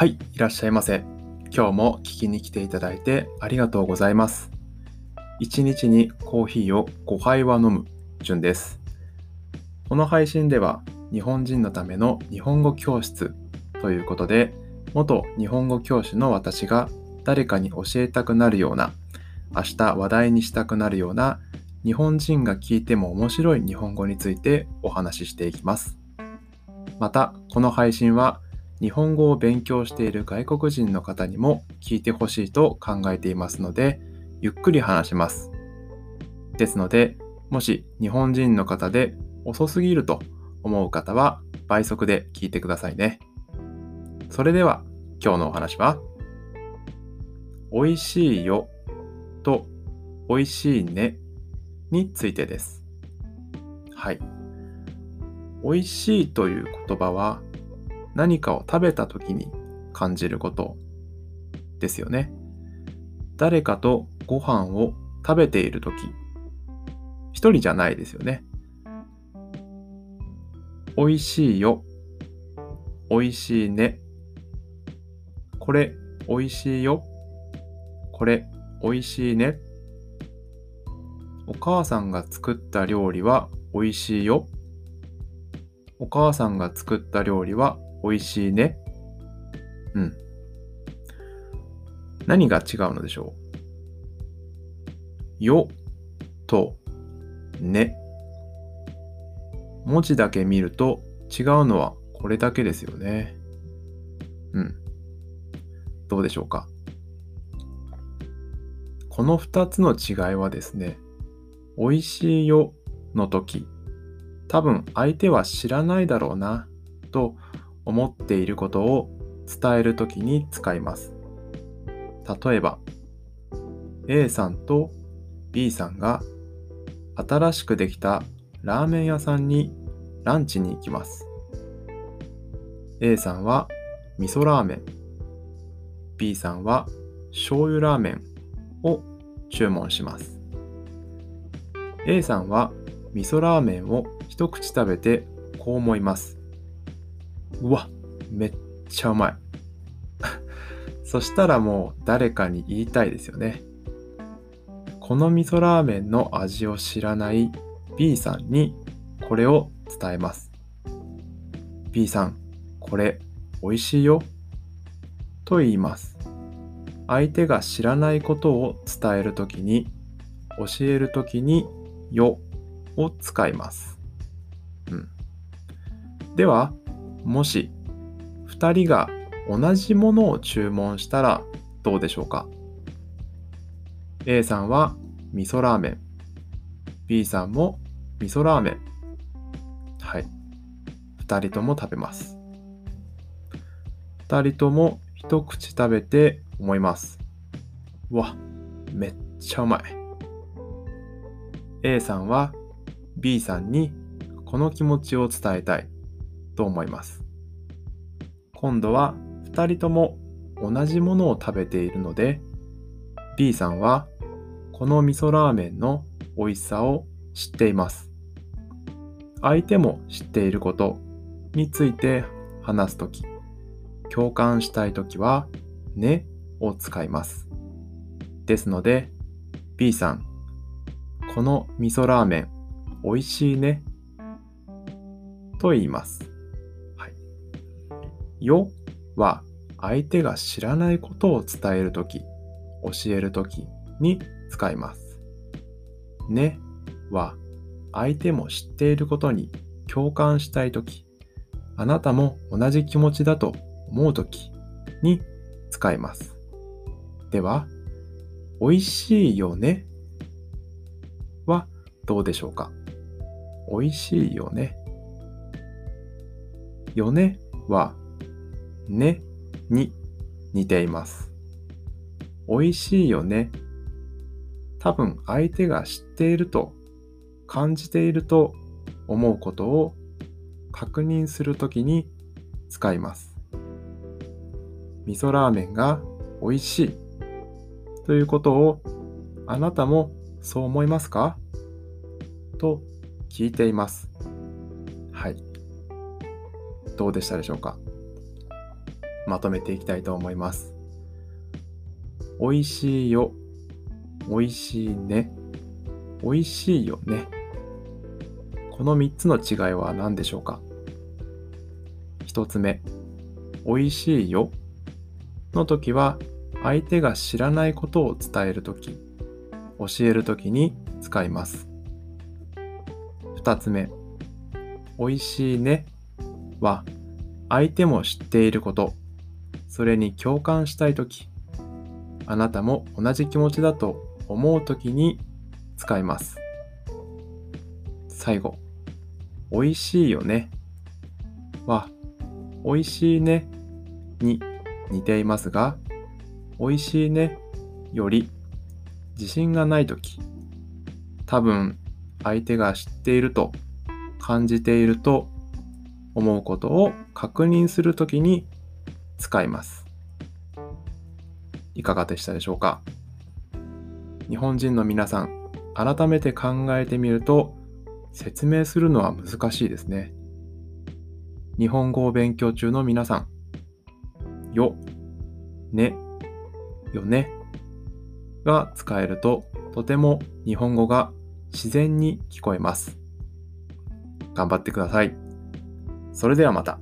はい、いらっしゃいませ。今日も聞きに来ていただいてありがとうございます。1日にコーヒーを5杯は飲む順です。この配信では日本人のための日本語教室ということで、元日本語教師の私が誰かに教えたくなるような、明日話題にしたくなるような日本人が聞いても面白い日本語についてお話ししていきます。また、この配信は日本語を勉強している外国人の方にも聞いてほしいと考えていますので、ゆっくり話します。ですので、もし日本人の方で遅すぎると思う方は倍速で聞いてくださいね。それでは今日のお話は、美味しいよと美味しいねについてです。はい。美味しいという言葉は何かを食べた時に感じることですよね。誰かとご飯を食べている時、一人じゃないですよね。美味しいよ。美味しいね。これ美味しいよ。これ美味しいね。お母さんが作った料理は美味しいよ。お母さんが作った料理は美味しいね。うん。何が違うのでしょう？よとね。文字だけ見ると違うのはこれだけですよね。うん。どうでしょうか？この2つの違いはですね、美味しいよの時、多分相手は知らないだろうなと思っていることを伝えるときに使います。例えば、A さんと B さんが新しくできたラーメン屋さんにランチに行きます。A さんは味噌ラーメン、B さんは醤油ラーメンを注文します。A さんは味噌ラーメンを一口食べてこう思います。うわ、めっちゃうまい。そしたらもう誰かに言いたいですよね。この味噌ラーメンの味を知らない B さんにこれを伝えます。B さん、これ美味しいよ。と言います。相手が知らないことを伝えるときに、教えるときに、よを使います。うん。では、もし2人が同じものを注文したらどうでしょうか ?A さんは味噌ラーメン。B さんも味噌ラーメン。はい。2人とも食べます。2人とも一口食べて思います。わ、めっちゃうまい。A さんは B さんにこの気持ちを伝えたい。と思います。今度は2人とも同じものを食べているので B さんはこの味噌ラーメンの美味しさを知っています。相手も知っていることについて話すとき、共感したいときはねを使います。ですので B さん、この味噌ラーメン美味しいねと言います。よは相手が知らないことを伝えるとき、教えるときに使います。ねは相手も知っていることに共感したいとき、あなたも同じ気持ちだと思うときに使います。では、美味しいよねはどうでしょうか？美味しいよね。よねはねに似ています。美味しいよね。多分相手が知っていると感じていると思うことを確認するときに使います。味噌ラーメンが美味しいということをあなたもそう思いますか？と聞いています。はい。どうでしたでしょうか？まとめていきたいと思います。おいしいよ、おいしいね、おいしいよね。この3つの違いは何でしょうか ?1 つ目、おいしいよの時は相手が知らないことを伝えるとき、教えるときに使います。2つ目、おいしいねは相手も知っていること、それに共感したいとき、あなたも同じ気持ちだと思うときに使います。最後、おいしいよね。は、おいしいね。に似ていますが、おいしいねより自信がないとき、多分相手が知っていると感じていると思うことを確認するときに使います。いかがでしたでしょうか？日本人の皆さん、改めて考えてみると説明するのは難しいですね。日本語を勉強中の皆さん、よ、ね、よねが使えるととても日本語が自然に聞こえます。頑張ってください。それではまた。